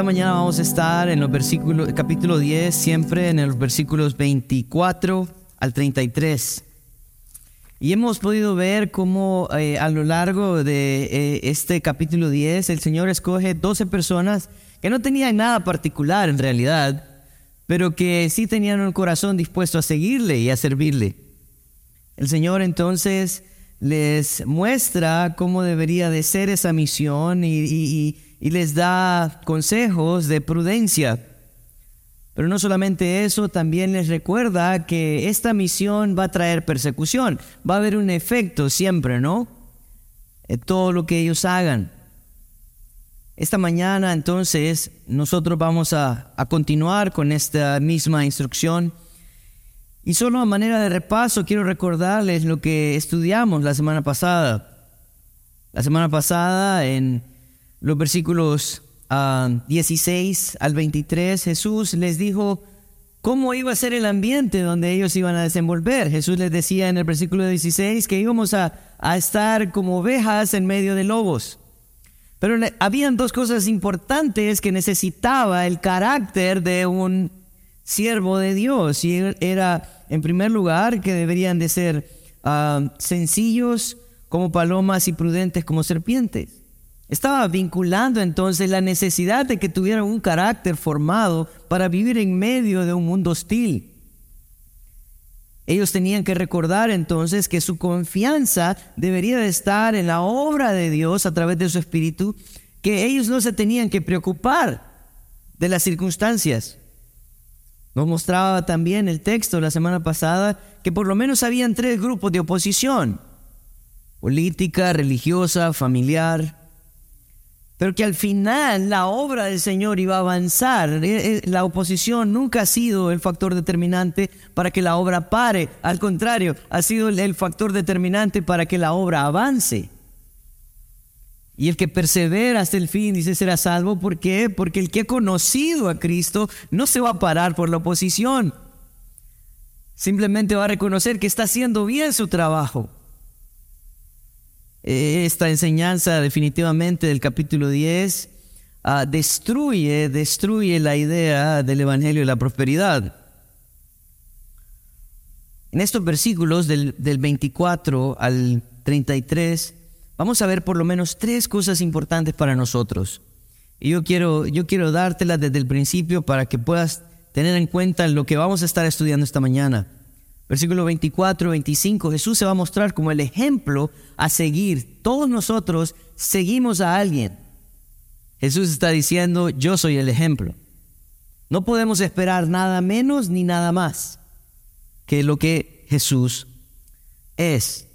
Esta mañana vamos a estar en los versículos, capítulo 10, siempre en los versículos 24 al 33. Y hemos podido ver cómo eh, a lo largo de eh, este capítulo 10 el Señor escoge 12 personas que no tenían nada particular en realidad, pero que sí tenían un corazón dispuesto a seguirle y a servirle. El Señor entonces les muestra cómo debería de ser esa misión y, les da consejos de prudencia. Pero no solamente eso, también les recuerda que esta misión va a traer persecución, va a haber un efecto siempre, ¿no? Todo lo que ellos hagan. Esta mañana entonces nosotros vamos a, a continuar con esta misma instrucción y solo a manera de repaso quiero recordarles lo que estudiamos la semana pasada. La semana pasada en los versículos 16 ah, al 23 Jesús les dijo cómo iba a ser el ambiente donde ellos iban a desenvolver. Jesús les decía en el versículo 16 que íbamos a, a estar como ovejas en medio de lobos. Pero habían dos cosas importantes que necesitaba el carácter de un siervo de Dios y era, en primer lugar, que deberían de ser ah, sencillos como palomas y prudentes como serpientes. Estaba vinculando entonces la necesidad de que tuvieran un carácter formado para vivir en medio de un mundo hostil. Ellos tenían que recordar entonces que su confianza debería de estar en la obra de Dios a través de su espíritu, que ellos no se tenían que preocupar de las circunstancias. Nos mostraba también el texto la semana pasada que por lo menos habían tres grupos de oposición, política, religiosa, familiar, pero que al final la obra del Señor iba a avanzar. Eh, eh, la oposición nunca ha sido el factor determinante para que la obra pare, al contrario, ha sido el factor determinante para que la obra avance. Y el que persevera hasta el fin dice será salvo. ¿Por qué? Porque el que ha conocido a Cristo no se va a parar por la oposición. Simplemente va a reconocer que está haciendo bien su trabajo. Esta enseñanza definitivamente del capítulo 10 ah, destruye, destruye la idea del Evangelio de la prosperidad. En estos versículos del, del 24 al 33 vamos a ver por lo menos tres cosas importantes para nosotros. Y yo quiero, yo quiero dártelas desde el principio para que puedas tener en cuenta lo que vamos a estar estudiando esta mañana. Versículo 24, 25, Jesús se va a mostrar como el ejemplo a seguir. Todos nosotros seguimos a alguien. Jesús está diciendo, yo soy el ejemplo. No podemos esperar nada menos ni nada más que lo que Jesús es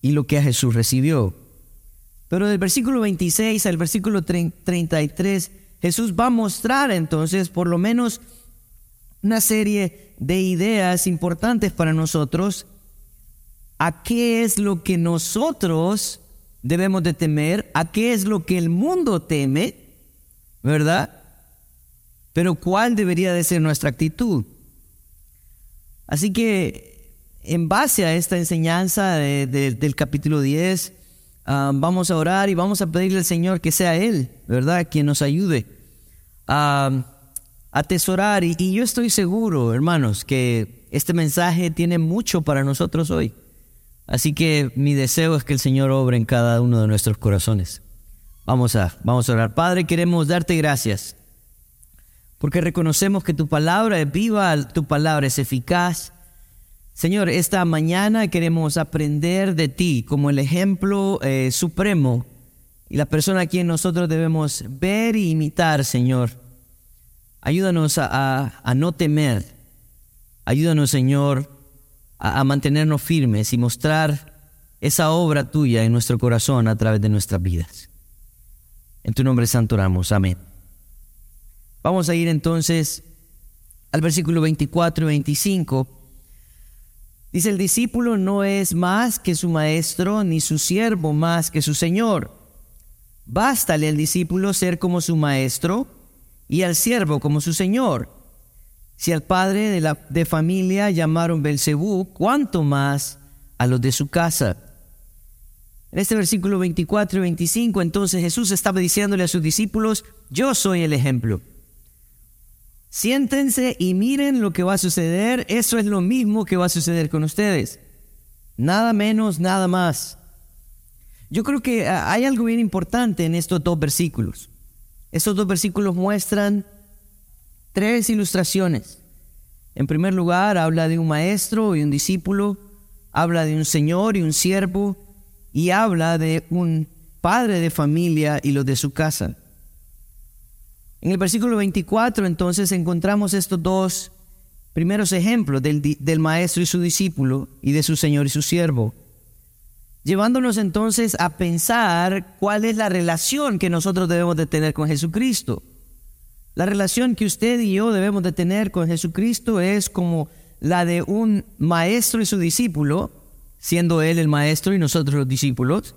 y lo que a Jesús recibió. Pero del versículo 26 al versículo 33, Jesús va a mostrar entonces por lo menos una serie de ideas importantes para nosotros a qué es lo que nosotros debemos de temer, a qué es lo que el mundo teme, ¿verdad? Pero cuál debería de ser nuestra actitud. Así que en base a esta enseñanza del capítulo 10, Ah, vamos a orar y vamos a pedirle al Señor que sea Él, ¿verdad? Quien nos ayude a atesorar. Y, yo estoy seguro, hermanos, que este mensaje tiene mucho para nosotros hoy. Así que mi deseo es que el Señor obre en cada uno de nuestros corazones. Vamos a, vamos a orar. Padre, queremos darte gracias porque reconocemos que tu palabra es viva, tu palabra es eficaz Señor, esta mañana queremos aprender de ti como el ejemplo eh, supremo y la persona a quien nosotros debemos ver e imitar, Señor. Ayúdanos a, no temer. Ayúdanos, Señor, a, mantenernos firmes y mostrar esa obra tuya en nuestro corazón a través de nuestras vidas. En tu nombre santo oramos. Amén. Vamos a ir entonces al versículo 24 y 25 Dice, el discípulo no es más que su maestro, ni su siervo más que su señor. Bástale al discípulo ser como su maestro y al siervo como su señor. Si al padre de, la, de familia llamaron Belcebú, ¿cuánto más a los de su casa? En este versículo 24 y 25, entonces Jesús estaba diciéndole a sus discípulos, yo soy el ejemplo. Siéntense y miren lo que va a suceder. Eso es lo mismo que va a suceder con ustedes. Nada menos, nada más. Yo creo que ah, hay algo bien importante en estos dos versículos. Estos dos versículos muestran tres ilustraciones. En primer lugar, habla de un maestro y un discípulo, habla de un señor y un siervo, y habla de un padre de familia y los de su casa. En el versículo 24 entonces encontramos estos dos primeros ejemplos del, del, maestro y su discípulo y de su señor y su siervo, llevándonos entonces a pensar cuál es la relación que nosotros debemos de tener con Jesucristo. La relación que usted y yo debemos de tener con Jesucristo es como la de un maestro y su discípulo, siendo Él el maestro y nosotros los discípulos,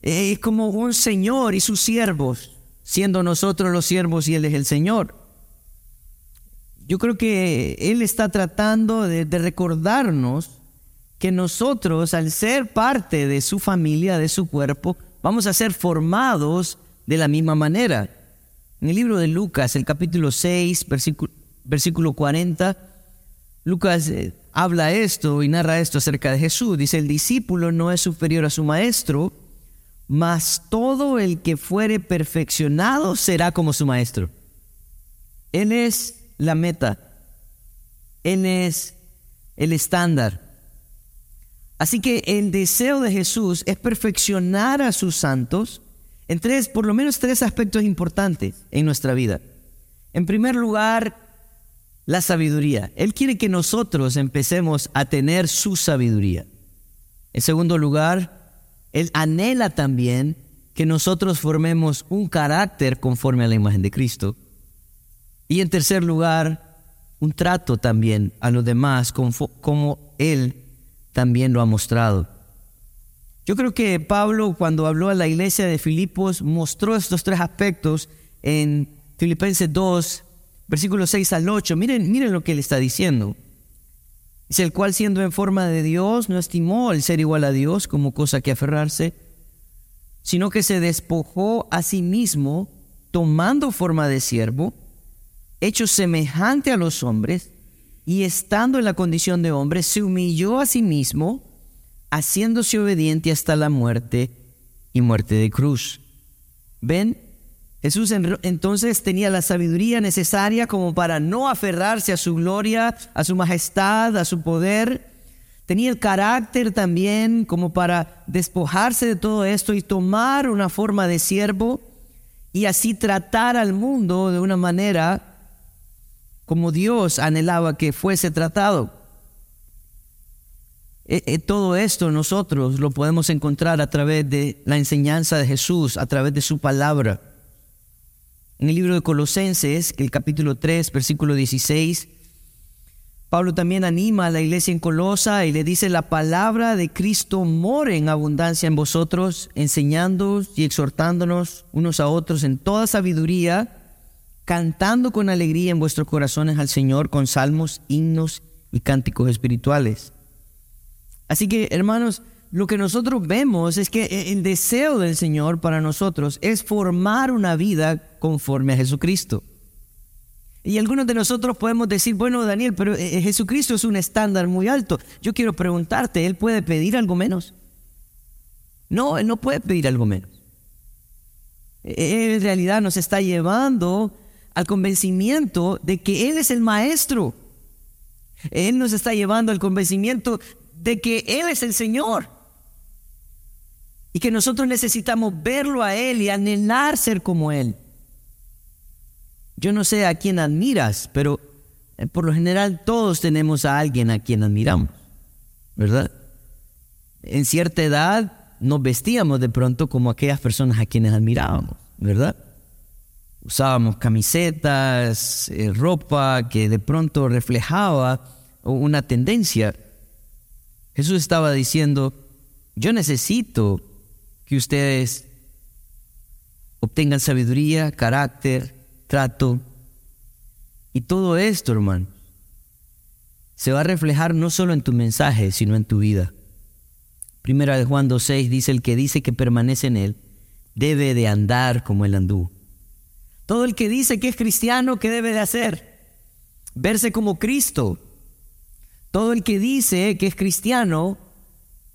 es como un Señor y sus siervos, siendo nosotros los siervos y Él es el Señor. Yo creo que Él está tratando de, de recordarnos que nosotros, al ser parte de su familia, de su cuerpo, vamos a ser formados de la misma manera. En el libro de Lucas, el capítulo 6, versículo, versículo 40, Lucas eh, habla esto y narra esto acerca de Jesús. Dice, el discípulo no es superior a su maestro, mas todo el que fuere perfeccionado será como su maestro. Él es la meta. Él es el estándar. Así que el deseo de Jesús es perfeccionar a sus santos en tres, por lo menos tres aspectos importantes en nuestra vida. En primer lugar, la sabiduría. Él quiere que nosotros empecemos a tener su sabiduría. En segundo lugar, Él anhela también que nosotros formemos un carácter conforme a la imagen de Cristo. Y en tercer lugar, un trato también a los demás como Él también lo ha mostrado. Yo creo que Pablo cuando habló a la iglesia de Filipos mostró estos tres aspectos en Filipenses 2, versículos 6 al 8. Miren, miren lo que él está diciendo. Es el cual siendo en forma de Dios no estimó el ser igual a Dios como cosa que aferrarse, sino que se despojó a sí mismo, tomando forma de siervo, hecho semejante a los hombres, y estando en la condición de hombre, se humilló a sí mismo, haciéndose obediente hasta la muerte y muerte de cruz. ¿Ven? Jesús entonces tenía la sabiduría necesaria como para no aferrarse a su gloria, a su majestad, a su poder. Tenía el carácter también como para despojarse de todo esto y tomar una forma de siervo y así tratar al mundo de una manera como Dios anhelaba que fuese tratado. E, e, todo esto nosotros lo podemos encontrar a través de la enseñanza de Jesús, a través de su palabra. En el libro de Colosenses, el capítulo 3, versículo 16, Pablo también anima a la iglesia en Colosa y le dice, la palabra de Cristo more en abundancia en vosotros, enseñándoos y exhortándonos unos a otros en toda sabiduría, cantando con alegría en vuestros corazones al Señor con salmos, himnos y cánticos espirituales. Así que, hermanos, lo que nosotros vemos es que el deseo del Señor para nosotros es formar una vida conforme a Jesucristo. Y algunos de nosotros podemos decir, bueno, Daniel, pero eh, eh, Jesucristo es un estándar muy alto. Yo quiero preguntarte, ¿Él puede pedir algo menos? No, Él no puede pedir algo menos. Él en realidad nos está llevando al convencimiento de que Él es el Maestro. Él nos está llevando al convencimiento de que Él es el Señor. Y que nosotros necesitamos verlo a Él y anhelar ser como Él. Yo no sé a quién admiras, pero eh, por lo general todos tenemos a alguien a quien admiramos, ¿verdad? En cierta edad nos vestíamos de pronto como aquellas personas a quienes admirábamos, ¿verdad? Usábamos camisetas, eh, ropa que de pronto reflejaba una tendencia. Jesús estaba diciendo, yo necesito que ustedes obtengan sabiduría, carácter, trato. Y todo esto, hermano, se va a reflejar no solo en tu mensaje, sino en tu vida. Primera de Juan 2.6 dice, el que dice que permanece en él, debe de andar como él andú. Todo el que dice que es cristiano, ¿qué debe de hacer? Verse como Cristo. Todo el que dice que es cristiano,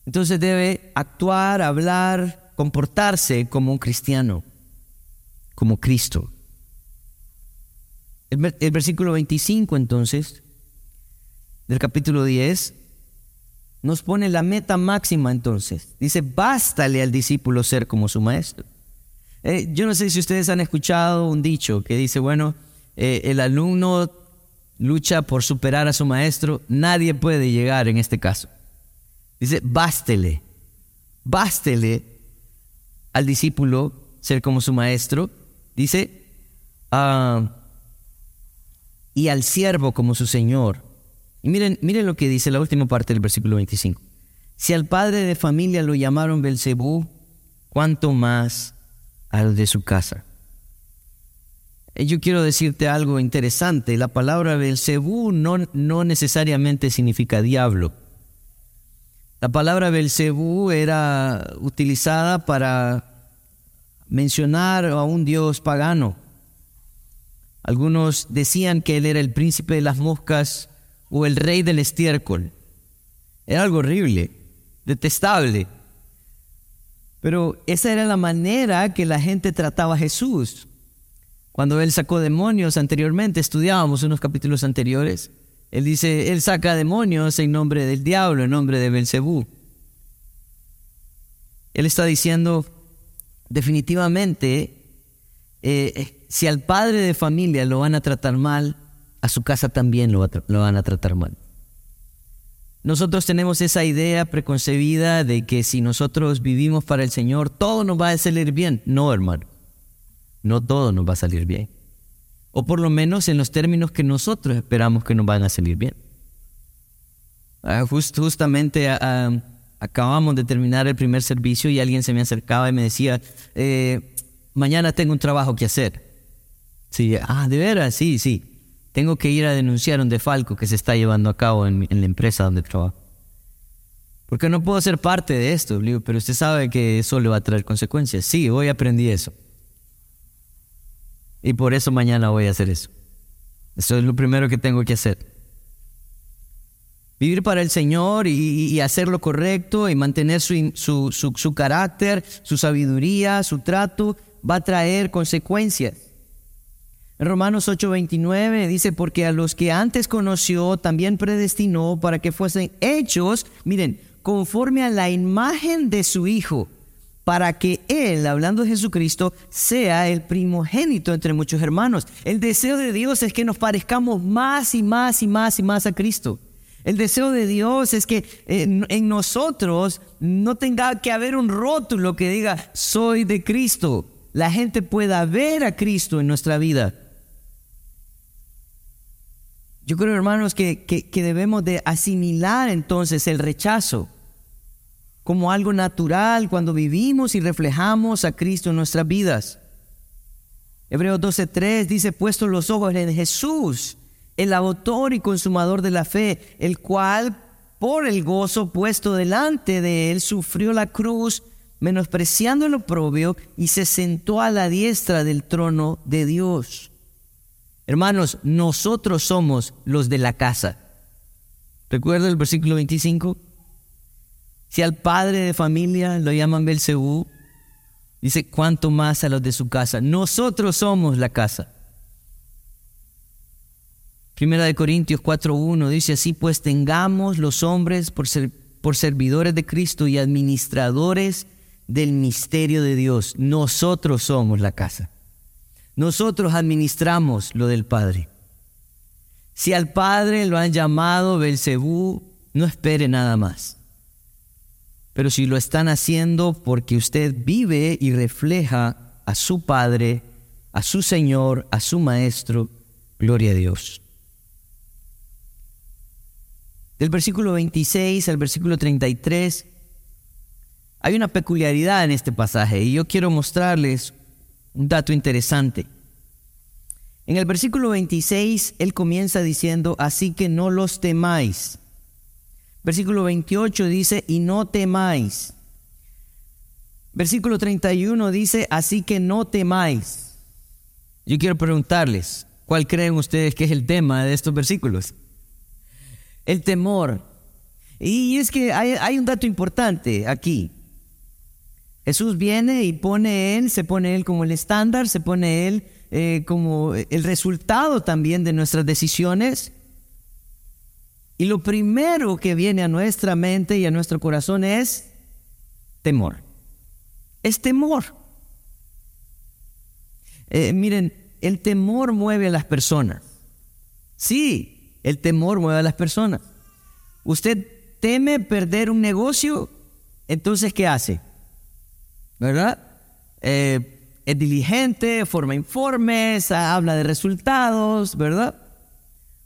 entonces debe actuar, hablar, comportarse como un cristiano, como Cristo. El, el versículo 25 entonces del capítulo 10 nos pone la meta máxima entonces. Dice, bástale al discípulo ser como su maestro. Eh, yo no sé si ustedes han escuchado un dicho que dice, bueno, eh, el alumno lucha por superar a su maestro, nadie puede llegar en este caso. Dice, bástele, bástele al discípulo ser como su maestro. Dice, ah, y al siervo como su señor. Y miren, miren lo que dice la última parte del versículo 25. Si al padre de familia lo llamaron Belcebú, ¿cuánto más al de su casa? Eh, yo quiero decirte algo interesante. La palabra Belcebú no, no necesariamente significa diablo. La palabra Belcebú era utilizada para mencionar a un dios pagano. Algunos decían que él era el príncipe de las moscas o el rey del estiércol. Era algo horrible, detestable. Pero esa era la manera que la gente trataba a Jesús. Cuando él sacó demonios anteriormente, estudiábamos unos capítulos anteriores, él dice, él saca demonios en nombre del diablo, en nombre de Belcebú. Él está diciendo, definitivamente, eh, si al padre de familia lo van a tratar mal, a su casa también lo, van a tratar mal. Nosotros tenemos esa idea preconcebida de que si nosotros vivimos para el Señor, todo nos va a salir bien. No, hermano. No todo nos va a salir bien. O por lo menos en los términos que nosotros esperamos que nos van a salir bien. Ah, justamente ah, ah, acabamos de terminar el primer servicio y alguien se me acercaba y me decía, eh, mañana tengo un trabajo que hacer. Sí, ah, de veras, sí, sí tengo que ir a denunciar un defalco que se está llevando a cabo en, la empresa donde trabajo. Porque no puedo ser parte de esto, pero usted sabe que eso le va a traer consecuencias. Sí, hoy aprendí eso. Y por eso mañana voy a hacer eso. Eso es lo primero que tengo que hacer. Vivir para el Señor y, hacer lo correcto y mantener su carácter, su sabiduría, su trato, va a traer consecuencias. Romanos 8:29 dice, porque a los que antes conoció también predestinó para que fuesen hechos, miren, conforme a la imagen de su Hijo, para que Él, hablando de Jesucristo, sea el primogénito entre muchos hermanos. El deseo de Dios es que nos parezcamos más y más y más y más a Cristo. El deseo de Dios es que en, en nosotros no tenga que haber un rótulo que diga, soy de Cristo. La gente pueda ver a Cristo en nuestra vida. Yo creo, hermanos, que, debemos de asimilar entonces el rechazo como algo natural cuando vivimos y reflejamos a Cristo en nuestras vidas. Hebreos 12:3 dice, puesto los ojos en Jesús, el autor y consumador de la fe, el cual por el gozo puesto delante de él sufrió la cruz, menospreciando el oprobio, y se sentó a la diestra del trono de Dios. Hermanos, nosotros somos los de la casa. ¿Recuerda el versículo 25? Si al padre de familia lo llaman Belcebú, dice, ¿cuánto más a los de su casa? Nosotros somos la casa. Primera de Corintios 4.1 dice así, pues tengamos los hombres por, ser, por servidores de Cristo y administradores del misterio de Dios. Nosotros somos la casa. Nosotros administramos lo del Padre. Si al Padre lo han llamado Belcebú, no espere nada más. Pero si lo están haciendo porque usted vive y refleja a su Padre, a su Señor, a su Maestro, gloria a Dios. Del versículo 26 al versículo 33 hay una peculiaridad en este pasaje y yo quiero mostrarles un dato interesante. En el versículo 26, él comienza diciendo, así que no los temáis. Versículo 28 dice, y no temáis. Versículo 31 dice, así que no temáis. Yo quiero preguntarles, ¿cuál creen ustedes que es el tema de estos versículos? El temor. Y es que hay, un dato importante aquí. Jesús viene y pone él, se pone él como el estándar, se pone él eh, como el resultado también de nuestras decisiones. Y lo primero que viene a nuestra mente y a nuestro corazón es temor. Es temor. Eh, miren, el temor mueve a las personas. Sí, el temor mueve a las personas. Usted teme perder un negocio, entonces ¿qué hace? ¿Verdad? Eh, es diligente, forma informes, habla de resultados, ¿verdad?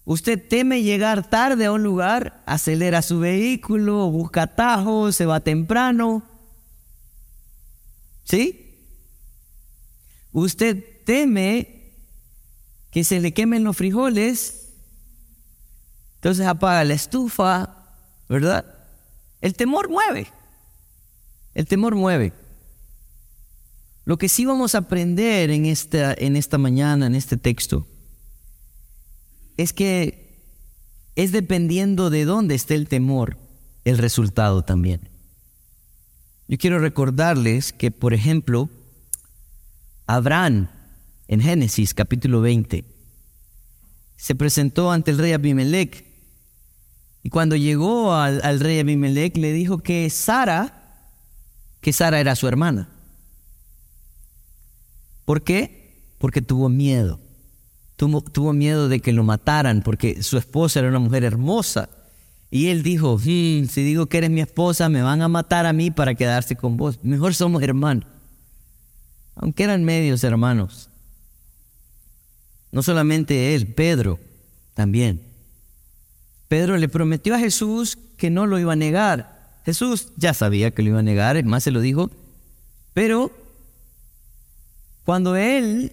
Usted teme llegar tarde a un lugar, acelera su vehículo, busca atajos, se va temprano. ¿Sí? Usted teme que se le quemen los frijoles, entonces apaga la estufa, ¿verdad? El temor mueve. El temor mueve. Lo que sí vamos a aprender en esta, en esta mañana, en este texto, es que es dependiendo de dónde esté el temor, el resultado también. Yo quiero recordarles que, por ejemplo, Abraham en Génesis capítulo 20 se presentó ante el rey Abimelech y cuando llegó al, al rey Abimelech le dijo que Sara, que Sara era su hermana. ¿Por qué? Porque tuvo miedo. Tuvo, miedo de que lo mataran porque su esposa era una mujer hermosa. Y él dijo, si digo que eres mi esposa, me van a matar a mí para quedarse con vos. Mejor somos hermanos. Aunque eran medios hermanos. No solamente él, Pedro también. Pedro le prometió a Jesús que no lo iba a negar. Jesús ya sabía que lo iba a negar, más se lo dijo. Pero cuando él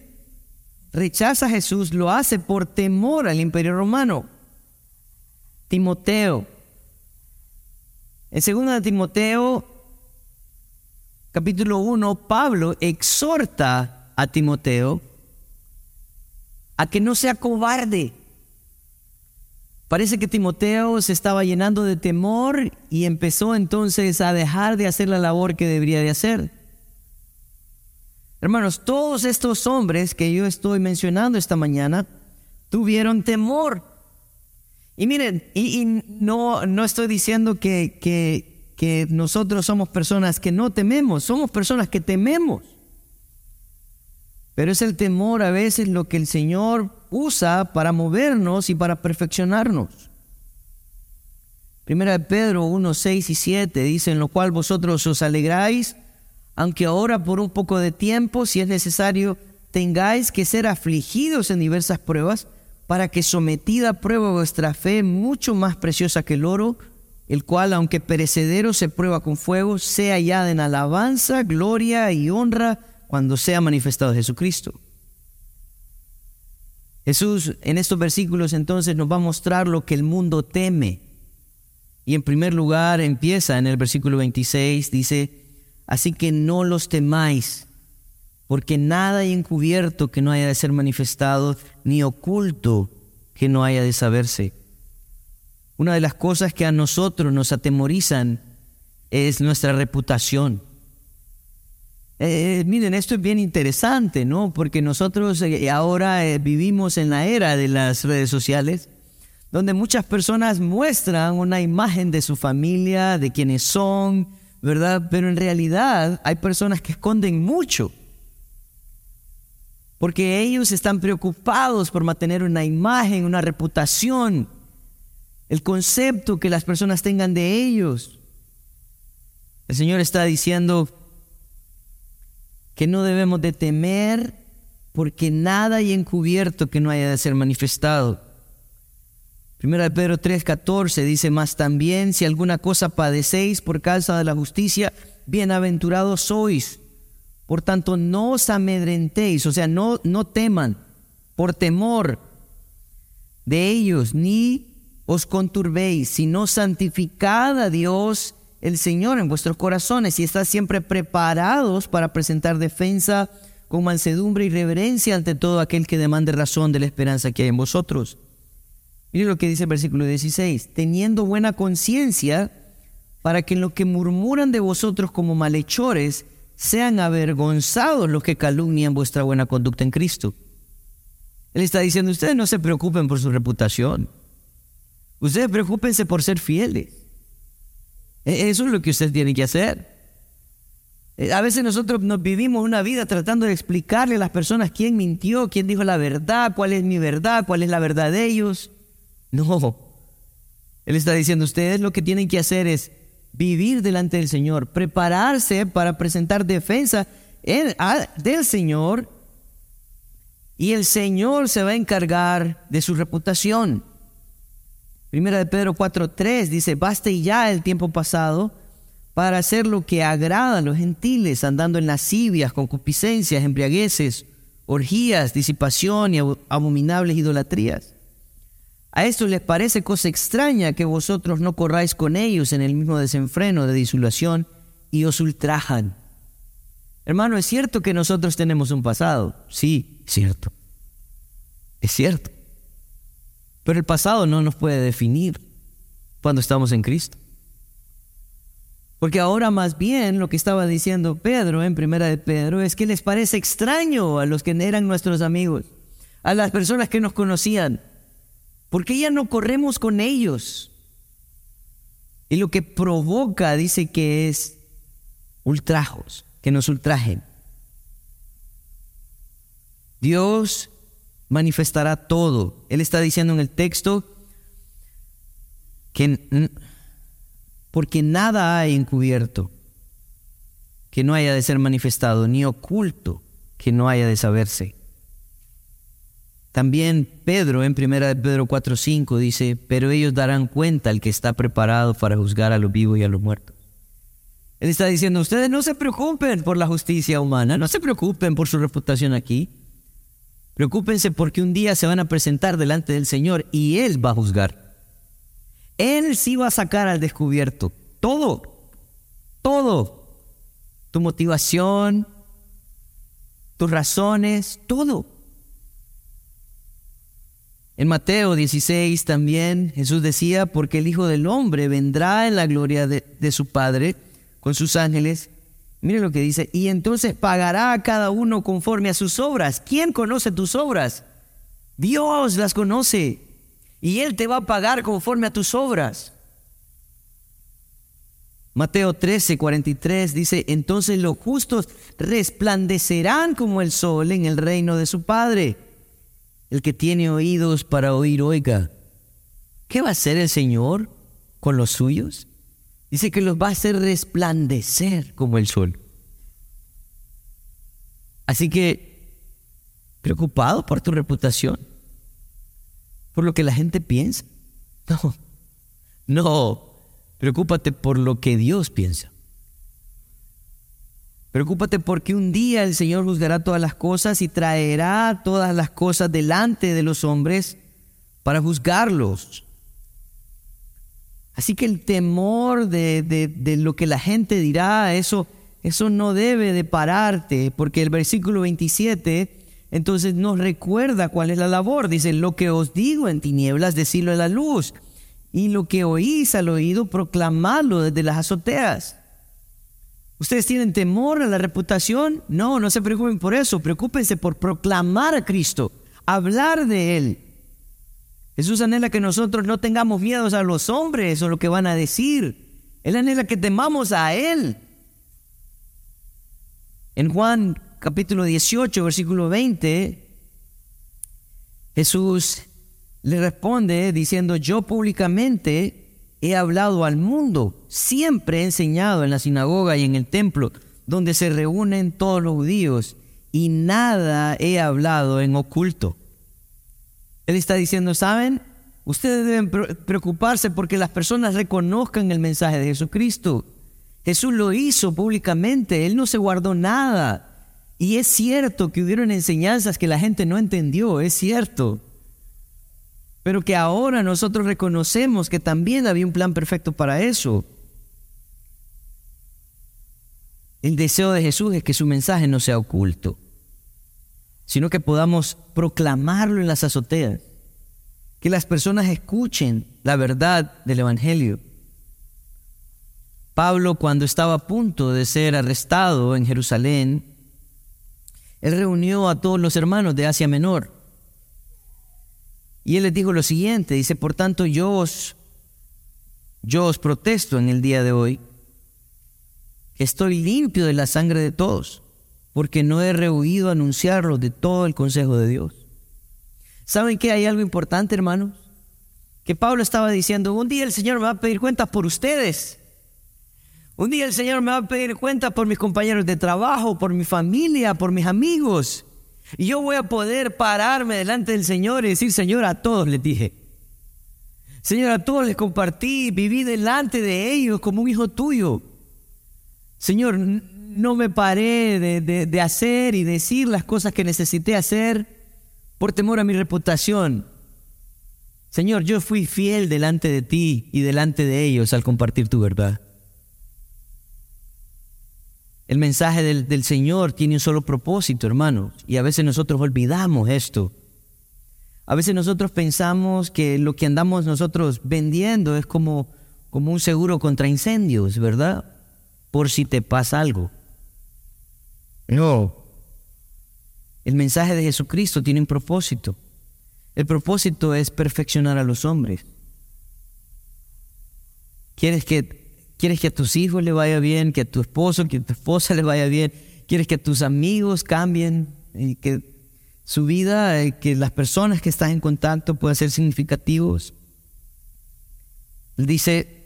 rechaza a Jesús lo hace por temor al imperio romano. Timoteo. En 2 Timoteo, capítulo 1, Pablo exhorta a Timoteo a que no sea cobarde. Parece que Timoteo se estaba llenando de temor y empezó entonces a dejar de hacer la labor que debería de hacer. Hermanos, todos estos hombres que yo estoy mencionando esta mañana tuvieron temor. Y miren, y, no, no estoy diciendo que, que, nosotros somos personas que no tememos, somos personas que tememos. Pero es el temor a veces lo que el Señor usa para movernos y para perfeccionarnos. Primera de Pedro 1, 6 y 7 dice, en lo cual vosotros os alegráis aunque ahora por un poco de tiempo, si es necesario, tengáis que ser afligidos en diversas pruebas, para que sometida a prueba vuestra fe, mucho más preciosa que el oro, el cual, aunque perecedero, se prueba con fuego, sea hallada en alabanza, gloria y honra cuando sea manifestado Jesucristo. Jesús en estos versículos entonces nos va a mostrar lo que el mundo teme. Y en primer lugar empieza en el versículo 26, dice, Así que no los temáis, porque nada hay encubierto que no haya de ser manifestado, ni oculto que no haya de saberse. Una de las cosas que a nosotros nos atemorizan es nuestra reputación. Eh, miren, esto es bien interesante, ¿no? Porque nosotros eh, ahora eh, vivimos en la era de las redes sociales, donde muchas personas muestran una imagen de su familia, de quienes son, ¿verdad? Pero en realidad hay personas que esconden mucho. Porque ellos están preocupados por mantener una imagen, una reputación, el concepto que las personas tengan de ellos. El Señor está diciendo que no debemos de temer porque nada hay encubierto que no haya de ser manifestado. Primera de Pedro 3:14 dice, más también si alguna cosa padecéis por causa de la justicia, bienaventurados sois. Por tanto, no os amedrentéis, o sea, no, no teman por temor de ellos, ni os conturbéis, sino santificad a Dios el Señor en vuestros corazones y estad siempre preparados para presentar defensa con mansedumbre y reverencia ante todo aquel que demande razón de la esperanza que hay en vosotros. Mire lo que dice el versículo 16, teniendo buena conciencia para que en lo que murmuran de vosotros como malhechores sean avergonzados los que calumnian vuestra buena conducta en Cristo. Él está diciendo, ustedes no se preocupen por su reputación. Ustedes preocupense por ser fieles. E-, eso es lo que ustedes tienen que hacer. Eh, a veces nosotros nos vivimos una vida tratando de explicarle a las personas quién mintió, quién dijo la verdad, cuál es mi verdad, cuál es la verdad de ellos. No. Él está diciendo, ustedes lo que tienen que hacer es vivir delante del Señor, prepararse para presentar defensa del Señor y el Señor se va a encargar de su reputación. Primera de Pedro 4.3 dice, baste ya el tiempo pasado para hacer lo que agrada a los gentiles, andando en lascivias, concupiscencias, embriagueces, orgías, disipación y abominables idolatrías. A esto les parece cosa extraña que vosotros no corráis con ellos en el mismo desenfreno de disulación y os ultrajan. Hermano, es cierto que nosotros tenemos un pasado. Sí, cierto. Es cierto. Pero el pasado no nos puede definir cuando estamos en Cristo. Porque ahora más bien lo que estaba diciendo Pedro en primera de Pedro es que les parece extraño a los que eran nuestros amigos, a las personas que nos conocían, porque ya no corremos con ellos. Y lo que provoca, dice que es ultrajos, que nos ultrajen. Dios manifestará todo. Él está diciendo en el texto que porque nada hay encubierto que no haya de ser manifestado, ni oculto que no haya de saberse. También Pedro en 1 Pedro 4:5 dice, pero ellos darán cuenta al que está preparado para juzgar a los vivos y a los muertos. Él está diciendo, ustedes no se preocupen por la justicia humana, no se preocupen por su reputación aquí. Preocúpense porque un día se van a presentar delante del Señor y Él va a juzgar. Él sí va a sacar al descubierto todo, todo. Tu motivación, tus razones, todo. En Mateo 16 también Jesús decía, porque el Hijo del Hombre vendrá en la gloria de, su Padre con sus ángeles Mire lo que dice, y entonces pagará a cada uno conforme a sus obras. ¿Quién conoce tus obras? Dios las conoce. Y Él te va a pagar conforme a tus obras. Mateo 13, 43 dice, entonces los justos resplandecerán como el sol en el reino de su Padre. El que tiene oídos para oír, oiga. ¿Qué va a hacer el Señor con los suyos? Dice que los va a hacer resplandecer como el sol. Así que, preocupado por tu reputación, por lo que la gente piensa. No, no, preocúpate por lo que Dios piensa. Preocúpate porque un día el Señor juzgará todas las cosas y traerá todas las cosas delante de los hombres para juzgarlos. Así que el temor de, lo que la gente dirá, eso, eso no debe de pararte, porque el versículo 27 entonces nos recuerda cuál es la labor. Dice, lo que os digo en tinieblas, decirlo a la luz, y lo que oís al oído, proclamadlo desde las azoteas. ¿Ustedes tienen temor a la reputación? No, no se preocupen por eso, preocúpense por proclamar a Cristo, hablar de Él. Jesús anhela que nosotros no tengamos miedos a los hombres o lo que van a decir. Él anhela que temamos a Él. En Juan capítulo 18, versículo 20, Jesús le responde diciendo, yo públicamente he hablado al mundo, siempre he enseñado en la sinagoga y en el templo, donde se reúnen todos los judíos, y nada he hablado en oculto. Él está diciendo, ¿saben? Ustedes deben preocuparse porque las personas reconozcan el mensaje de Jesucristo. Jesús lo hizo públicamente, Él no se guardó nada. Y es cierto que hubieron enseñanzas que la gente no entendió, es cierto. Pero que ahora nosotros reconocemos que también había un plan perfecto para eso. El deseo de Jesús es que su mensaje no sea oculto, sino que podamos proclamarlo en las azoteas, que las personas escuchen la verdad del Evangelio. Pablo, cuando estaba a punto de ser arrestado en Jerusalén, él reunió a todos los hermanos de Asia Menor. Y él les dijo lo siguiente, dice, por tanto yo os, yo os protesto en el día de hoy Estoy limpio de la sangre de todos, porque no he rehuido anunciarlo de todo el consejo de Dios. ¿Saben que hay algo importante, hermanos? Que Pablo estaba diciendo, un día el Señor me va a pedir cuentas por ustedes. Un día el Señor me va a pedir cuentas por mis compañeros de trabajo, por mi familia, por mis amigos. Y yo voy a poder pararme delante del Señor y decir, Señor, a todos les dije. Señor, a todos les compartí, viví delante de ellos como un hijo tuyo. Señor, no me paré de, hacer y decir las cosas que necesité hacer por temor a mi reputación. Señor, yo fui fiel delante de ti y delante de ellos al compartir tu verdad. El mensaje del, del, Señor tiene un solo propósito, hermanos, y a veces nosotros olvidamos esto. A veces nosotros pensamos que lo que andamos nosotros vendiendo es como, como un seguro contra incendios, ¿verdad? por si te pasa algo. No. El mensaje de Jesucristo tiene un propósito. El propósito es perfeccionar a los hombres. ¿Quieres que, quieres que a tus hijos le vaya bien, que a tu esposo, que a tu esposa le vaya bien? ¿Quieres que a tus amigos cambien y que su vida, eh, que las personas que están en contacto puedan ser significativos? Él dice,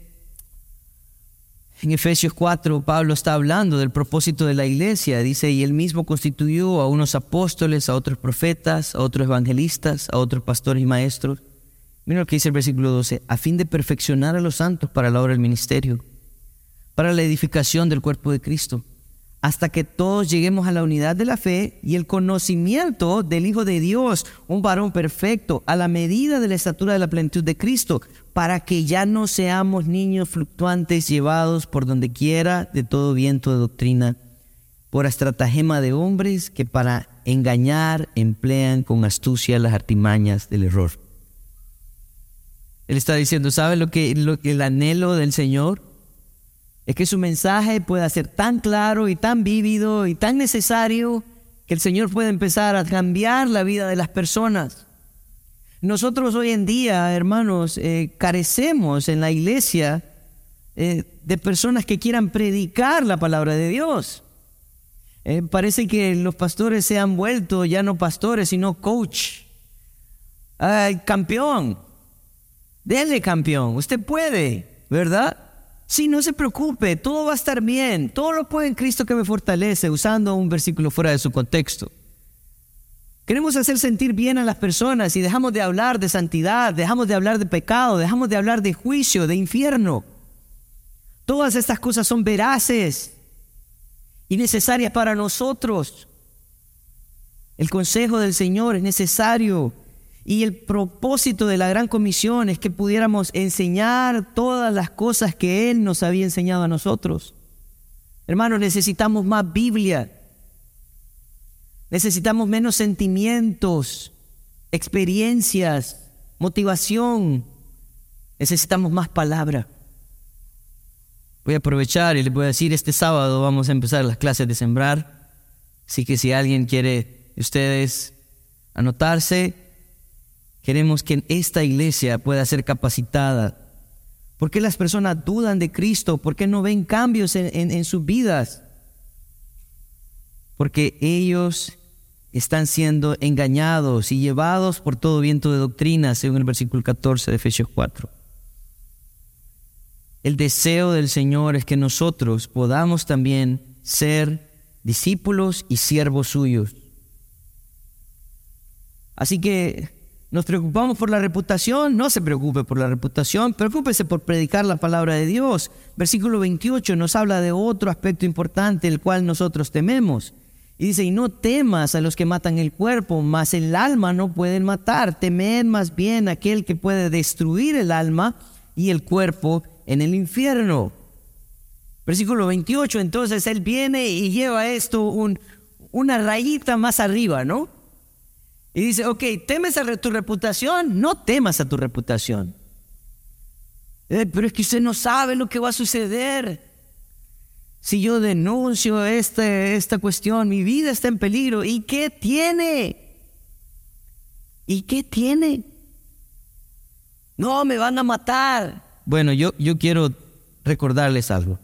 en Efesios 4, Pablo está hablando del propósito de la iglesia. Dice, y él mismo constituyó a unos apóstoles, a otros profetas, a otros evangelistas, a otros pastores y maestros. Mira lo que dice el versículo 12, a fin de perfeccionar a los santos para la obra del ministerio, para la edificación del cuerpo de Cristo hasta que todos lleguemos a la unidad de la fe y el conocimiento del Hijo de Dios, un varón perfecto, a la medida de la estatura de la plenitud de Cristo, para que ya no seamos niños fluctuantes llevados por donde quiera de todo viento de doctrina, por estratagema de hombres que para engañar emplean con astucia las artimañas del error. Él está diciendo, ¿sabe lo que, lo que el anhelo del Señor? Es que su mensaje pueda ser tan claro y tan vívido y tan necesario que el Señor pueda empezar a cambiar la vida de las personas. Nosotros hoy en día, hermanos, eh, carecemos en la iglesia eh, de personas que quieran predicar la palabra de Dios. Eh, parece que los pastores se han vuelto ya no pastores, sino coach. Ay, campeón. Denle campeón. Usted puede, ¿verdad? Sí, no se preocupe, todo va a estar bien, todo lo puede en Cristo que me fortalece, usando un versículo fuera de su contexto. Queremos hacer sentir bien a las personas y dejamos de hablar de santidad, dejamos de hablar de pecado, dejamos de hablar de juicio, de infierno. Todas estas cosas son veraces y necesarias para nosotros. El consejo del Señor es necesario y el propósito de la gran comisión es que pudiéramos enseñar todas las cosas que Él nos había enseñado a nosotros. Hermanos, necesitamos más Biblia. Necesitamos menos sentimientos, experiencias, motivación. Necesitamos más palabra. Voy a aprovechar y les voy a decir, este sábado vamos a empezar las clases de sembrar. Así que si alguien quiere ustedes anotarse, Queremos que esta iglesia pueda ser capacitada. ¿Por qué las personas dudan de Cristo? ¿Por qué no ven cambios en, sus vidas? Porque ellos están siendo engañados y llevados por todo viento de doctrina, según el versículo 14 de Efesios 4. El deseo del Señor es que nosotros podamos también ser discípulos y siervos suyos. Así que nos preocupamos por la reputación, no se preocupe por la reputación, preocúpese por predicar la palabra de Dios. Versículo 28 nos habla de otro aspecto importante, el cual nosotros tememos, Y dice, y no temas a los que matan el cuerpo, mas el alma no pueden matar. Temed más bien aquel que puede destruir el alma y el cuerpo en el infierno. Versículo 28, entonces él viene y lleva esto un, una rayita más arriba, ¿no? Y dice, ok, ¿temes a tu reputación? No temas a tu reputación. Eh, pero es que usted no sabe lo que va a suceder. Si yo denuncio este, esta cuestión, mi vida está en peligro. ¿Y qué tiene? ¿Y qué tiene? No, me van a matar. Bueno, yo, yo quiero recordarles algo.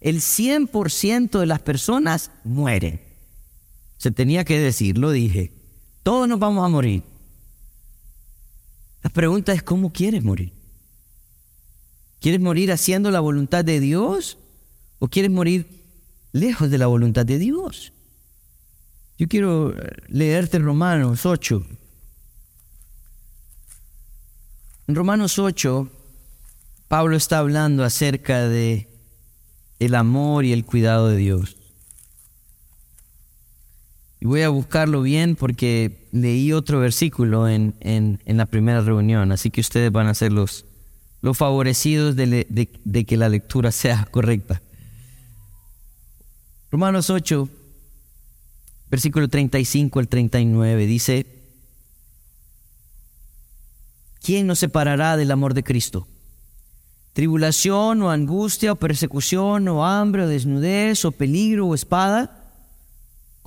El 100% de las personas mueren. Se tenía que decir, lo dije. Todos nos vamos a morir. La pregunta es, ¿cómo quieres morir? ¿Quieres morir haciendo la voluntad de Dios o quieres morir lejos de la voluntad de Dios? Yo quiero leerte Romanos 8. En Romanos 8, Pablo está hablando acerca de el amor y el cuidado de Dios. Y voy a buscarlo bien porque leí otro versículo en, en, la primera reunión, así que ustedes van a ser los, los favorecidos de, de que la lectura sea correcta. Romanos 8, versículo 35 al 39 dice, ¿quién nos separará del amor de Cristo? ¿Tribulación o angustia o persecución o hambre o desnudez o peligro o espada?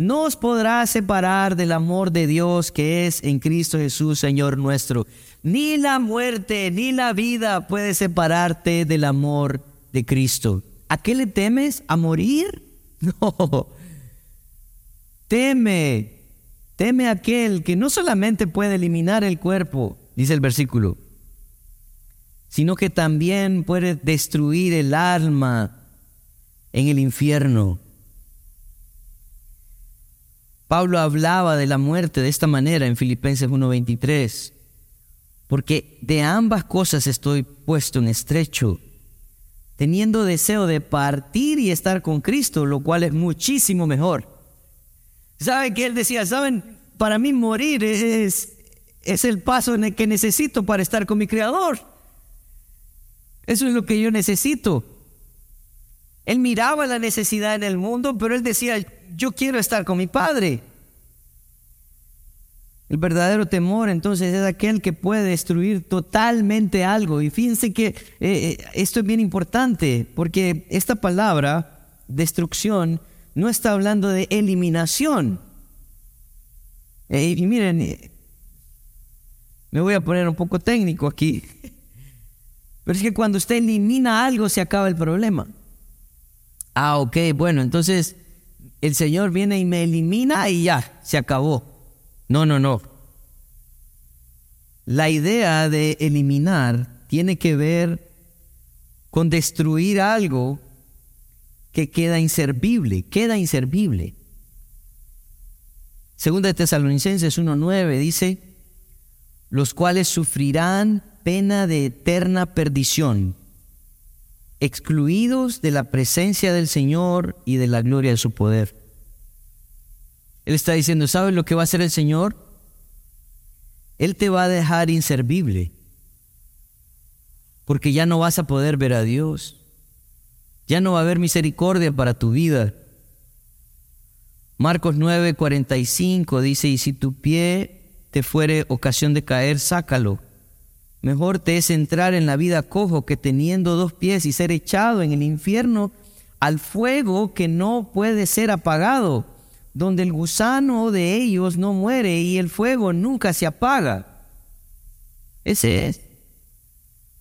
nos podrá separar del amor de Dios que es en Cristo Jesús, Señor nuestro. Ni la muerte, ni la vida puede separarte del amor de Cristo. ¿A qué le temes? ¿A morir? No. Teme, teme aquel que no solamente puede eliminar el cuerpo, dice el versículo, sino que también puede destruir el alma en el infierno. Pablo hablaba de la muerte de esta manera en Filipenses 1:23, porque de ambas cosas estoy puesto en estrecho, teniendo deseo de partir y estar con Cristo, lo cual es muchísimo mejor. ¿Saben que él decía? ¿Saben? Para mí morir es, es el paso en el que necesito para estar con mi Creador. Eso es lo que yo necesito. Él miraba la necesidad en el mundo, pero él decía, yo quiero estar con mi Padre. El verdadero temor entonces es aquel que puede destruir totalmente algo. Y fíjense que eh, eh, esto es bien importante porque esta palabra, destrucción, no está hablando de eliminación. Eh, y miren, me voy a poner un poco técnico aquí. Pero es que cuando usted elimina algo se acaba el problema. Ah, ok, bueno, entonces el Señor viene y me elimina y ya, se acabó. No, no, no. La idea de eliminar tiene que ver con destruir algo que queda inservible, queda inservible. Segunda de Tesalonicenses 1.9 dice, los cuales sufrirán pena de eterna perdición excluidos de la presencia del Señor y de la gloria de su poder. Él está diciendo, ¿sabes lo que va a hacer el Señor? Él te va a dejar inservible, porque ya no vas a poder ver a Dios, ya no va a haber misericordia para tu vida. Marcos 9:45 dice, y si tu pie te fuere ocasión de caer, sácalo Mejor te es entrar en la vida cojo que teniendo dos pies y ser echado en el infierno al fuego que no puede ser apagado, donde el gusano de ellos no muere y el fuego nunca se apaga. Ese es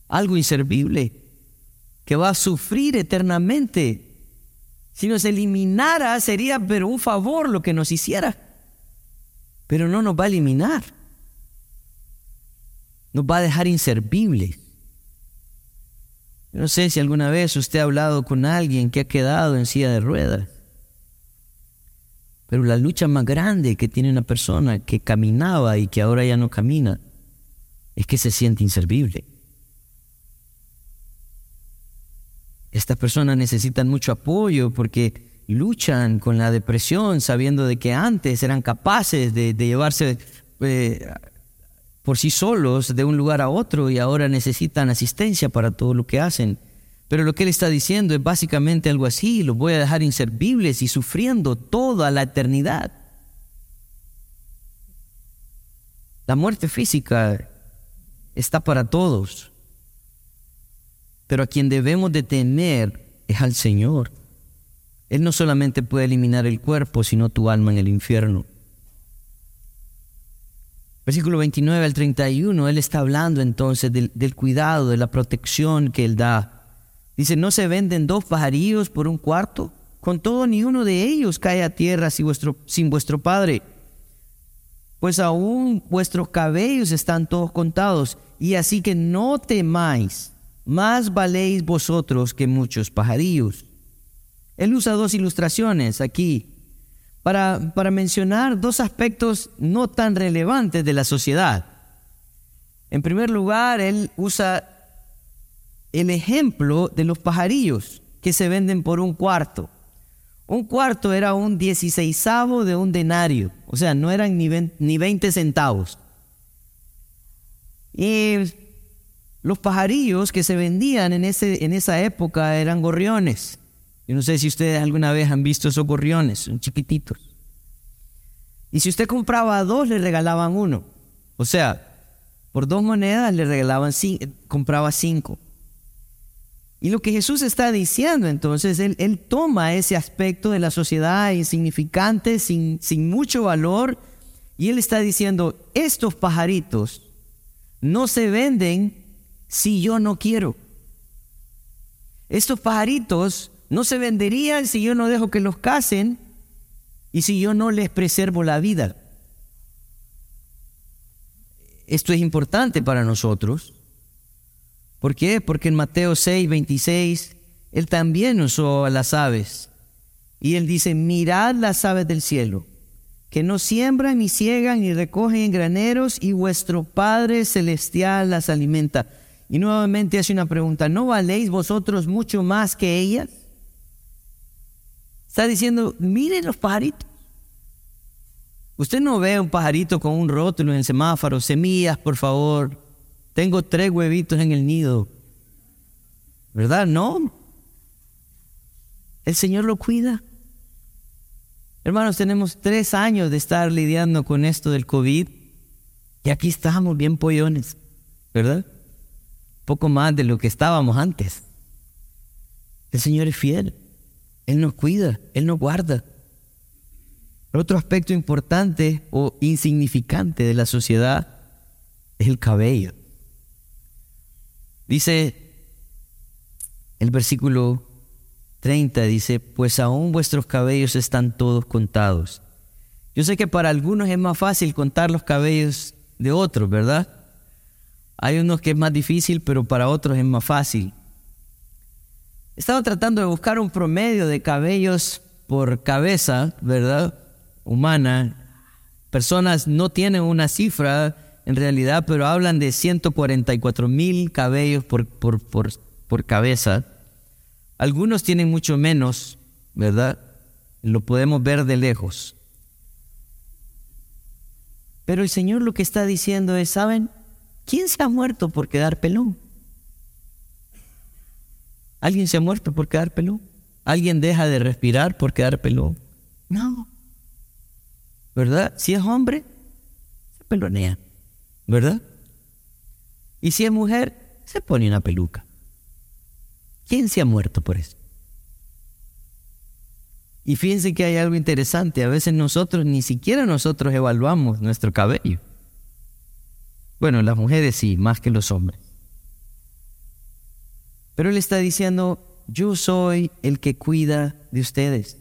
algo inservible que va a sufrir eternamente. Si nos eliminara sería pero un favor lo que nos hiciera. pero no nos va a eliminar. Nos va a dejar inservibles. No sé si alguna vez usted ha hablado con alguien que ha quedado en silla de ruedas. Pero la lucha más grande que tiene una persona que caminaba y que ahora ya no camina es que se siente inservible. Estas personas necesitan mucho apoyo porque luchan con la depresión sabiendo de que antes eran capaces de, llevarse eh, por sí solos de un lugar a otro y ahora necesitan asistencia para todo lo que hacen. Pero lo que él está diciendo es básicamente algo así, los voy a dejar inservibles y sufriendo toda la eternidad. La muerte física está para todos, pero a quien debemos de temer es al Señor. Él no solamente puede eliminar el cuerpo, sino tu alma en el infierno. Versículo 29 al 31, Él está hablando entonces del, cuidado, de la protección que Él da Dice, ¿no se venden dos pajarillos por un cuarto? Con todo, ni uno de ellos cae a tierra sin vuestro, sin vuestro Padre. Pues aún vuestros cabellos están todos contados, y así que no temáis, más valéis vosotros que muchos pajarillos. Él usa dos ilustraciones aquí para, mencionar dos aspectos no tan relevantes de la sociedad. En primer lugar, él usa el ejemplo de los pajarillos que se venden por un cuarto. Un cuarto era un dieciséisavo de un denario, o sea, no eran ni, ni 20 centavos. Y los pajarillos que se vendían en, ese, en esa época eran gorriones. Yo no sé si ustedes alguna vez han visto esos gorriones, son chiquititos. Y si usted compraba dos, le regalaban uno. O sea, por dos monedas le regalaban, compraba cinco. Y lo que Jesús está diciendo entonces, él, él toma ese aspecto de la sociedad insignificante, sin, sin mucho valor, y él está diciendo, estos pajaritos no se venden si yo no quiero. Estos pajaritos no se venderían si yo no dejo que los casen y si yo no les preservo la vida. Esto es importante para nosotros ¿Por qué? Porque en Mateo 6, 26, Él también usó a las aves. Y Él dice, mirad las aves del cielo, que no siembran, ni ciegan, ni recogen en graneros, y vuestro Padre Celestial las alimenta. Y nuevamente hace una pregunta, ¿no valéis vosotros mucho más que ellas? Está diciendo, miren los pajaritos. Usted no ve un pajarito con un rótulo en el semáforo, semillas, por favor, tengo tres huevitos en el nido. ¿Verdad? No. El Señor lo cuida. Hermanos, tenemos tres años de estar lidiando con esto del COVID y aquí estamos bien pollones, ¿verdad? Poco más de lo que estábamos antes. El Señor es fiel. Él nos cuida, Él nos guarda. Otro aspecto importante o insignificante de la sociedad es el cabello. Dice el versículo 30, dice, pues aún vuestros cabellos están todos contados. Yo sé que para algunos es más fácil contar los cabellos de otros, ¿verdad? Hay unos que es más difícil, pero para otros es más fácil. Estaba tratando de buscar un promedio de cabellos por cabeza, ¿verdad? Humana. Personas no tienen una cifra en realidad, pero hablan de 144 mil cabellos por, por, por, cabeza. Algunos tienen mucho menos, ¿verdad? Lo podemos ver de lejos. Pero el Señor lo que está diciendo es, ¿saben? ¿Quién se ha muerto por quedar pelón? ¿Alguien se ha muerto por quedar pelón? ¿Alguien deja de respirar por quedar pelón? No. ¿Verdad? Si es hombre, se pelonea. ¿verdad? Y si es mujer, se pone una peluca. ¿Quién se ha muerto por eso? Y fíjense que hay algo interesante, a veces nosotros, ni siquiera nosotros evaluamos nuestro cabello. Bueno, las mujeres sí, más que los hombres. Pero él está diciendo, yo soy el que cuida de ustedes.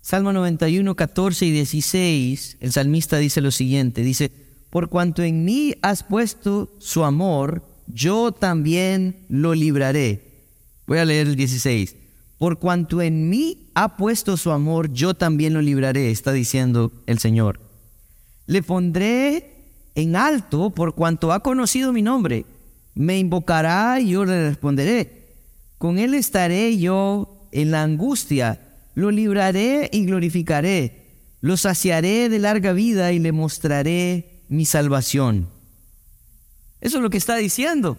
Salmo 91, 14 y 16, el salmista dice lo siguiente, dice, por cuanto en mí has puesto su amor, yo también lo libraré. Voy a leer el 16. Por cuanto en mí ha puesto su amor, yo también lo libraré, está diciendo el Señor. Le pondré en alto por cuanto ha conocido mi nombre. Me invocará y yo le responderé. Con él estaré yo en la angustia. Lo libraré y glorificaré. Lo saciaré de larga vida y le mostraré mi salvación. Eso es lo que está diciendo.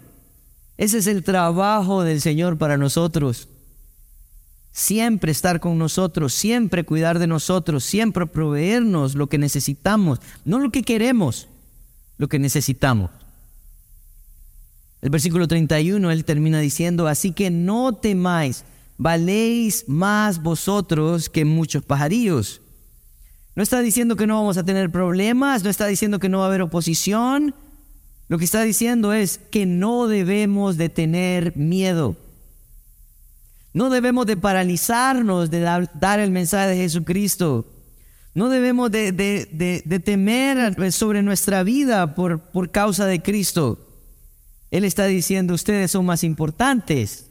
Ese es el trabajo del Señor para nosotros. Siempre estar con nosotros, siempre cuidar de nosotros, siempre proveernos lo que necesitamos, no lo que queremos, lo que necesitamos. El versículo 31, él termina diciendo, así que no temáis, valéis más vosotros que muchos pajarillos. No está diciendo que no vamos a tener problemas, no está diciendo que no va a haber oposición, lo que está diciendo es que no debemos de tener miedo. No debemos de paralizarnos de dar el mensaje de Jesucristo. No debemos de, temer sobre nuestra vida por, por causa de Cristo. Él está diciendo, ustedes son más importantes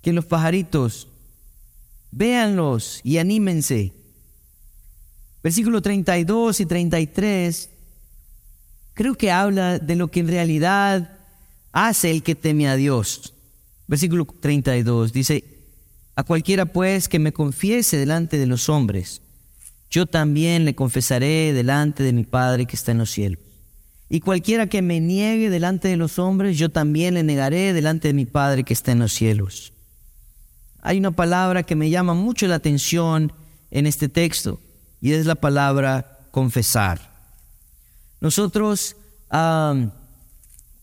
que los pajaritos. Véanlos y anímense. Versículo 32 y 33 creo que habla de lo que en realidad hace el que teme a Dios. Versículo 32 dice, a cualquiera pues que me confiese delante de los hombres, yo también le confesaré delante de mi Padre que está en los cielos. Y cualquiera que me niegue delante de los hombres, yo también le negaré delante de mi Padre que está en los cielos. Hay una palabra que me llama mucho la atención en este texto, y es la palabra confesar. Nosotros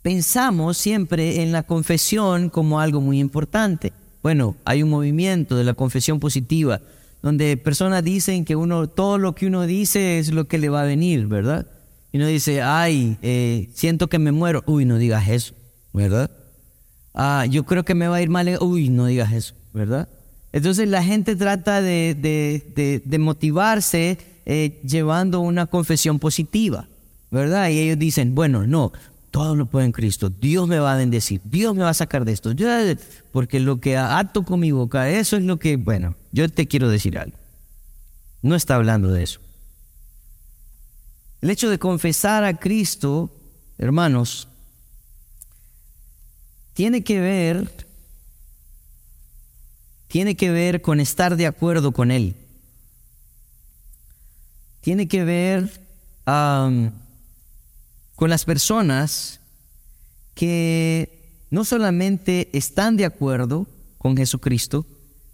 pensamos siempre en la confesión como algo muy importante. Bueno, hay un movimiento de la confesión positiva donde personas dicen que uno todo lo que uno dice es lo que le va a venir, ¿verdad? Y uno dice, ay, eh, siento que me muero, uy, no digas eso, ¿verdad? Ah, yo creo que me va a ir mal, uy, no digas eso, ¿verdad? Entonces la gente trata de, motivarse eh, llevando una confesión positiva. ¿verdad? Y ellos dicen, bueno, no, todo lo puede en Cristo, Dios me va a bendecir, Dios me va a sacar de esto, porque lo que ato con mi boca, eso es lo que, bueno, yo te quiero decir algo. No está hablando de eso. El hecho de confesar a Cristo, hermanos, tiene que ver, tiene que ver con estar de acuerdo con Él. Tiene que ver con las personas que no solamente están de acuerdo con Jesucristo,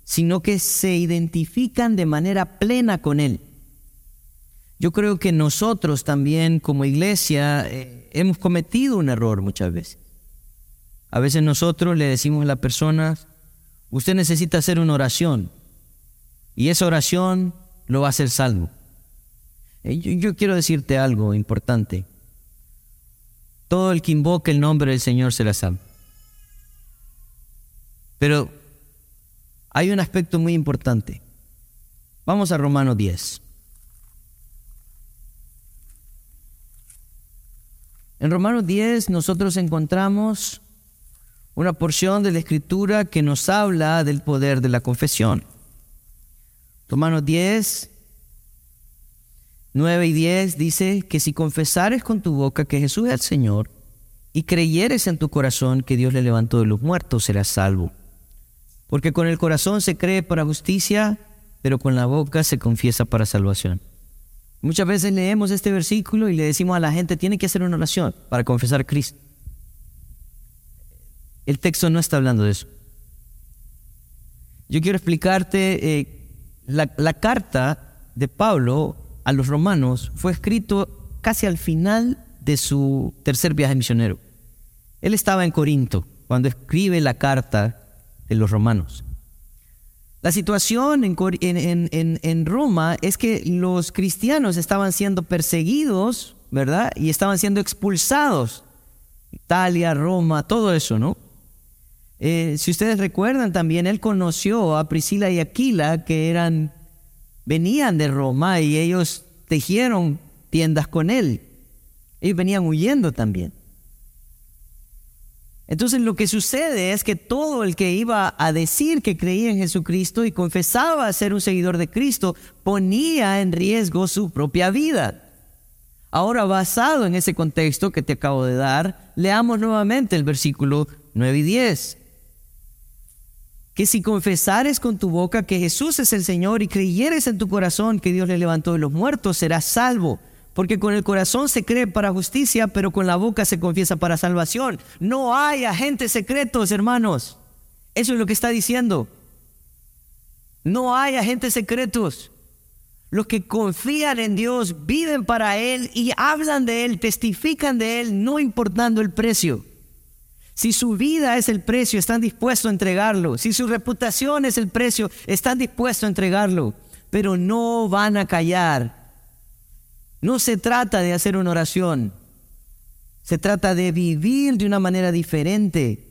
sino que se identifican de manera plena con Él. Yo creo que nosotros también como iglesia eh, hemos cometido un error muchas veces. A veces nosotros le decimos a la persona, usted necesita hacer una oración y esa oración lo va a hacer salvo. Eh, yo quiero decirte algo importante. Todo el que invoque el nombre del Señor se la sabe. Pero hay un aspecto muy importante. Vamos a Romanos 10. En Romanos 10 nosotros encontramos una porción de la escritura que nos habla del poder de la confesión. Romanos 10, 9 y 10 dice que si confesares con tu boca que Jesús es el Señor y creyeres en tu corazón que Dios le levantó de los muertos, serás salvo. Porque con el corazón se cree para justicia, pero con la boca se confiesa para salvación. Muchas veces leemos este versículo y le decimos a la gente, tiene que hacer una oración para confesar a Cristo. El texto no está hablando de eso. Yo quiero explicarte eh, la, la carta de Pablo a los romanos fue escrito casi al final de su tercer viaje misionero. Él estaba en Corinto cuando escribe la carta de los romanos. La situación en, Roma es que los cristianos estaban siendo perseguidos, ¿verdad? Y estaban siendo expulsados. Italia, Roma, todo eso, ¿no? Eh, si ustedes recuerdan también, él conoció a Priscila y Aquila, que eran venían de Roma y ellos tejieron tiendas con él. Ellos venían huyendo también. Entonces lo que sucede es que todo el que iba a decir que creía en Jesucristo y confesaba ser un seguidor de Cristo ponía en riesgo su propia vida. Ahora, basado en ese contexto que te acabo de dar, leamos nuevamente el versículo 9 y 10. Que si confesares con tu boca que Jesús es el Señor y creyeres en tu corazón que Dios le levantó de los muertos, serás salvo. Porque con el corazón se cree para justicia, pero con la boca se confiesa para salvación. No hay agentes secretos, hermanos. Eso es lo que está diciendo. No hay agentes secretos. Los que confían en Dios viven para Él y hablan de Él, testifican de Él, no importando el precio. Si su vida es el precio, están dispuestos a entregarlo. Si su reputación es el precio, están dispuestos a entregarlo. Pero no van a callar no se trata de hacer una oración, se trata de vivir de una manera diferente.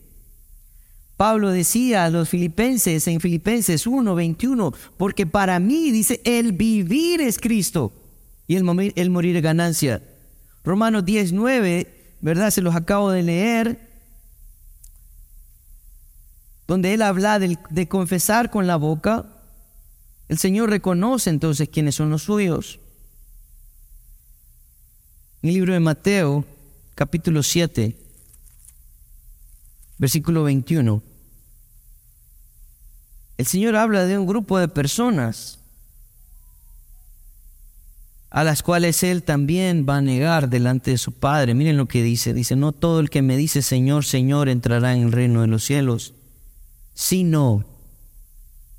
Pablo decía a los filipenses en Filipenses 1, 21, porque para mí, dice, el vivir es Cristo y el, morir, el morir es ganancia. Romanos 10, 9, ¿verdad? Se los acabo de leer, donde él habla de, de confesar con la boca. El Señor reconoce entonces quiénes son los suyos. En el libro de Mateo, capítulo 7, versículo 21, el Señor habla de un grupo de personas a las cuales Él también va a negar delante de su Padre. Miren lo que dice. Dice, no todo el que me dice Señor, Señor entrará en el reino de los cielos, sino,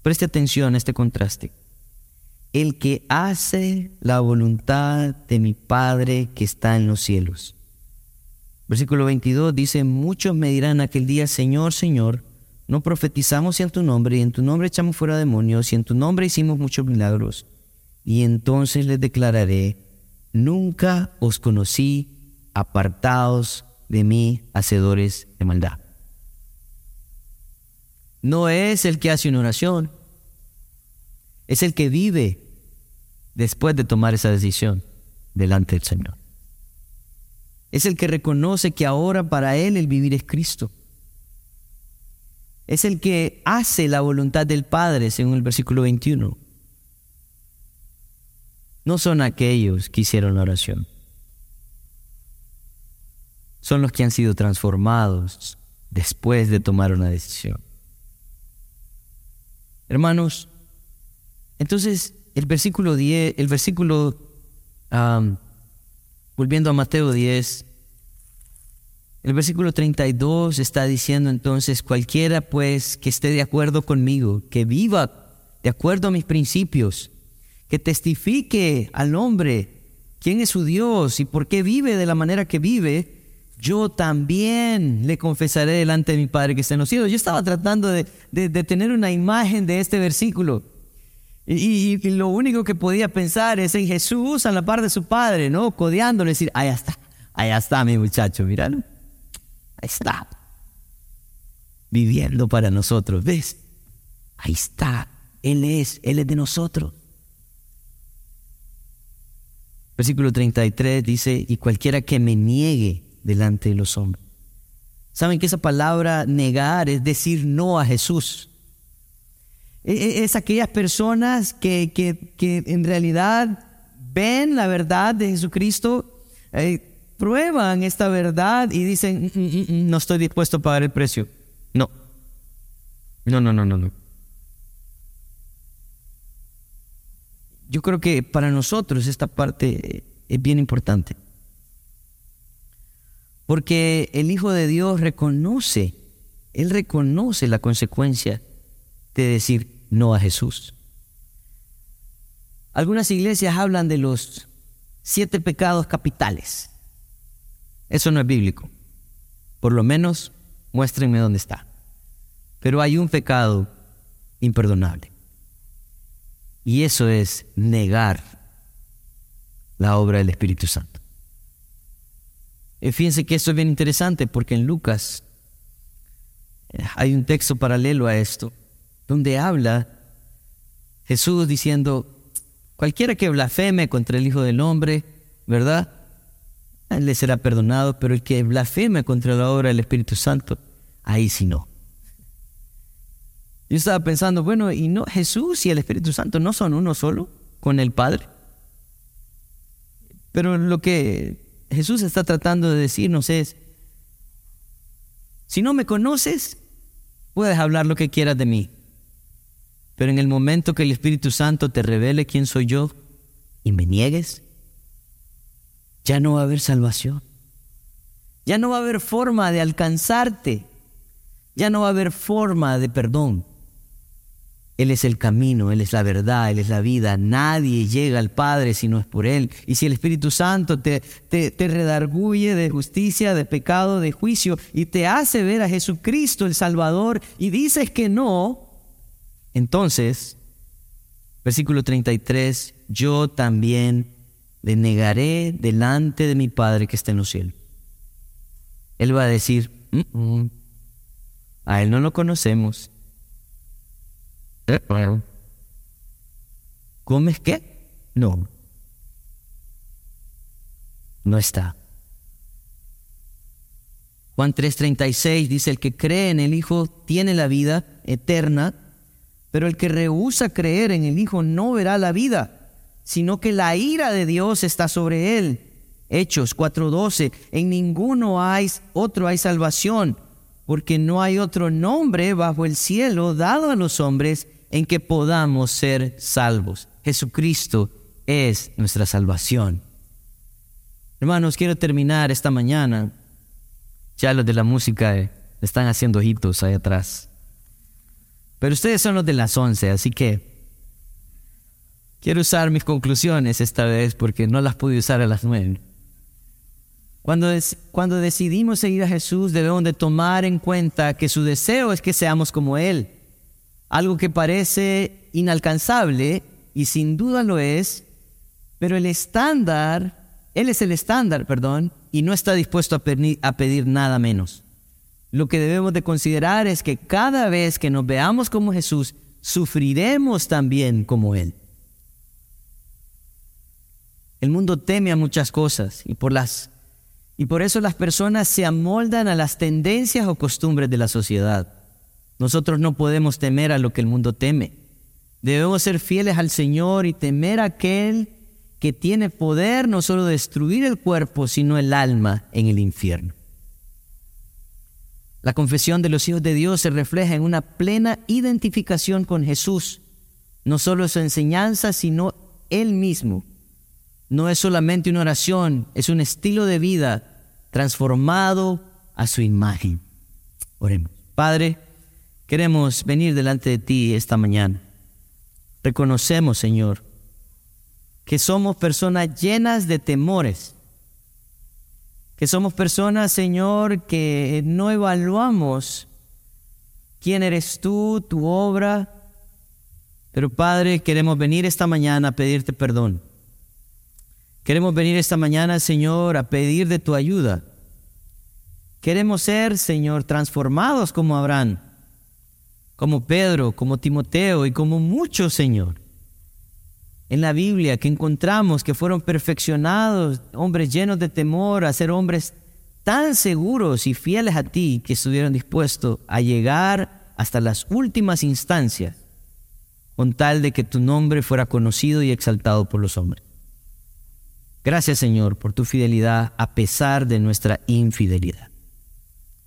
preste atención a este contraste, el que hace la voluntad de mi Padre que está en los cielos. Versículo 22 dice, muchos me dirán aquel día, Señor, Señor, no profetizamos en tu nombre, y en tu nombre echamos fuera demonios, y en tu nombre hicimos muchos milagros. Y entonces les declararé, nunca os conocí, apartados de mí, hacedores de maldad. No es el que hace una oración, es el que vive después de tomar esa decisión delante del Señor. Es el que reconoce que ahora para Él el vivir es Cristo. Es el que hace la voluntad del Padre, según el versículo 21. No son aquellos que hicieron la oración. Son los que han sido transformados después de tomar una decisión. Hermanos, entonces, el versículo 10, el versículo, volviendo a Mateo 10, el versículo 32 está diciendo entonces, cualquiera pues que esté de acuerdo conmigo, que viva de acuerdo a mis principios, que testifique al hombre quién es su Dios y por qué vive de la manera que vive, yo también le confesaré delante de mi Padre que está en los cielos. Yo estaba tratando de, de tener una imagen de este versículo. Y, lo único que podía pensar es en Jesús a la par de su padre, ¿no? Codeándole, decir, ahí está, ahí está mi muchacho, míralo. Ahí está. Viviendo para nosotros, ¿ves? Ahí está. Él es, Él es de nosotros. Versículo 33 dice, y cualquiera que me niegue delante de los hombres. ¿Saben que esa palabra negar es decir no a Jesús? E, e, es aquellas personas que, que, en realidad ven la verdad de Jesucristo, eh, prueban esta verdad y dicen, mm, mm, mm, no estoy dispuesto a pagar el precio. No. No, no, no, no, no. Yo creo que para nosotros esta parte es bien importante. Porque el Hijo de Dios reconoce, Él reconoce la consecuencia de decir no a Jesús. Algunas iglesias hablan de los siete pecados capitales. Eso no es bíblico. Por lo menos muéstrenme dónde está. Pero hay un pecado imperdonable. Y eso es negar la obra del Espíritu Santo. Y fíjense que esto es bien interesante porque en Lucas eh, hay un texto paralelo a esto donde habla Jesús diciendo, Cualquiera que blasfeme contra el Hijo del Hombre, ¿verdad? le será perdonado, pero el que blasfeme contra la obra del Espíritu Santo, ahí sí no. Yo estaba pensando, bueno, ¿y no Jesús y el Espíritu Santo no son uno solo con el Padre? Pero lo que Jesús está tratando de decirnos es, si no me conoces, puedes hablar lo que quieras de mí. Pero en el momento que el Espíritu Santo te revele quién soy yo y me niegues, ya no va a haber salvación. Ya no va a haber forma de alcanzarte. Ya no va a haber forma de perdón. Él es el camino, Él es la verdad, Él es la vida. Nadie llega al Padre si no es por Él. Y si el Espíritu Santo te, te, te, redarguye de justicia, de pecado, de juicio, y te hace ver a Jesucristo el Salvador, y dices que no, entonces, versículo 33, yo también le negaré delante de mi Padre que está en los cielos. Él va a decir, a Él no lo conocemos. ¿Comes qué? No. No está. Juan 3:36 dice, el que cree en el Hijo tiene la vida eterna, pero el que rehúsa creer en el Hijo no verá la vida sino que la ira de Dios está sobre él. Hechos 4:12, en ninguno hay otro hay salvación, porque no hay otro nombre bajo el cielo dado a los hombres en que podamos ser salvos. Jesucristo es nuestra salvación. Hermanos, quiero terminar esta mañana. Ya los de la música eh, están haciendo ojitos ahí atrás. Pero ustedes son los de las once, así que Quiero usar mis conclusiones esta vez porque no las pude usar a las nueve. Cuando, cuando decidimos seguir a Jesús debemos de tomar en cuenta que su deseo es que seamos como Él. Algo que parece inalcanzable y sin duda lo es, pero el estándar, Él es el estándar, perdón, y no está dispuesto a pedir nada menos. Lo que debemos de considerar es que cada vez que nos veamos como Jesús, sufriremos también como Él. El mundo teme a muchas cosas y por las y por eso las personas se amoldan a las tendencias o costumbres de la sociedad. Nosotros no podemos temer a lo que el mundo teme. Debemos ser fieles al Señor y temer a aquel que tiene poder no solo destruir el cuerpo, sino el alma en el infierno. La confesión de los hijos de Dios se refleja en una plena identificación con Jesús, no solo su enseñanza, sino Él mismo no es solamente una oración, es un estilo de vida transformado a su imagen. Oremos. Padre, queremos venir delante de ti esta mañana. Reconocemos, Señor, que somos personas llenas de temores, que somos personas, Señor, que no evaluamos quién eres tú, tu obra, pero Padre, queremos venir esta mañana a pedirte perdón. Queremos venir esta mañana, Señor, a pedir de tu ayuda. Queremos ser, Señor, transformados como Abraham, como Pedro, como Timoteo y como muchos, Señor. En la Biblia que encontramos que fueron perfeccionados, hombres llenos de temor, a ser hombres tan seguros y fieles a ti que estuvieron dispuestos a llegar hasta las últimas instancias con tal de que tu nombre fuera conocido y exaltado por los hombres. Gracias Señor por tu fidelidad a pesar de nuestra infidelidad.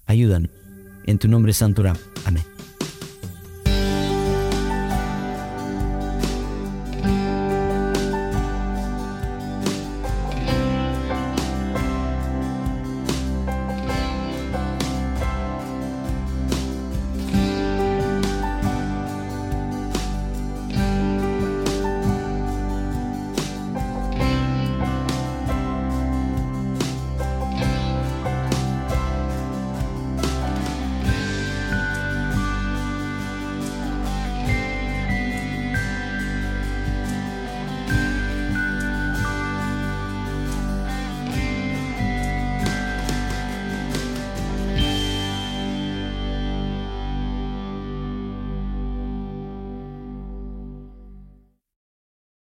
Ayúdanos. En tu nombre santo Amén.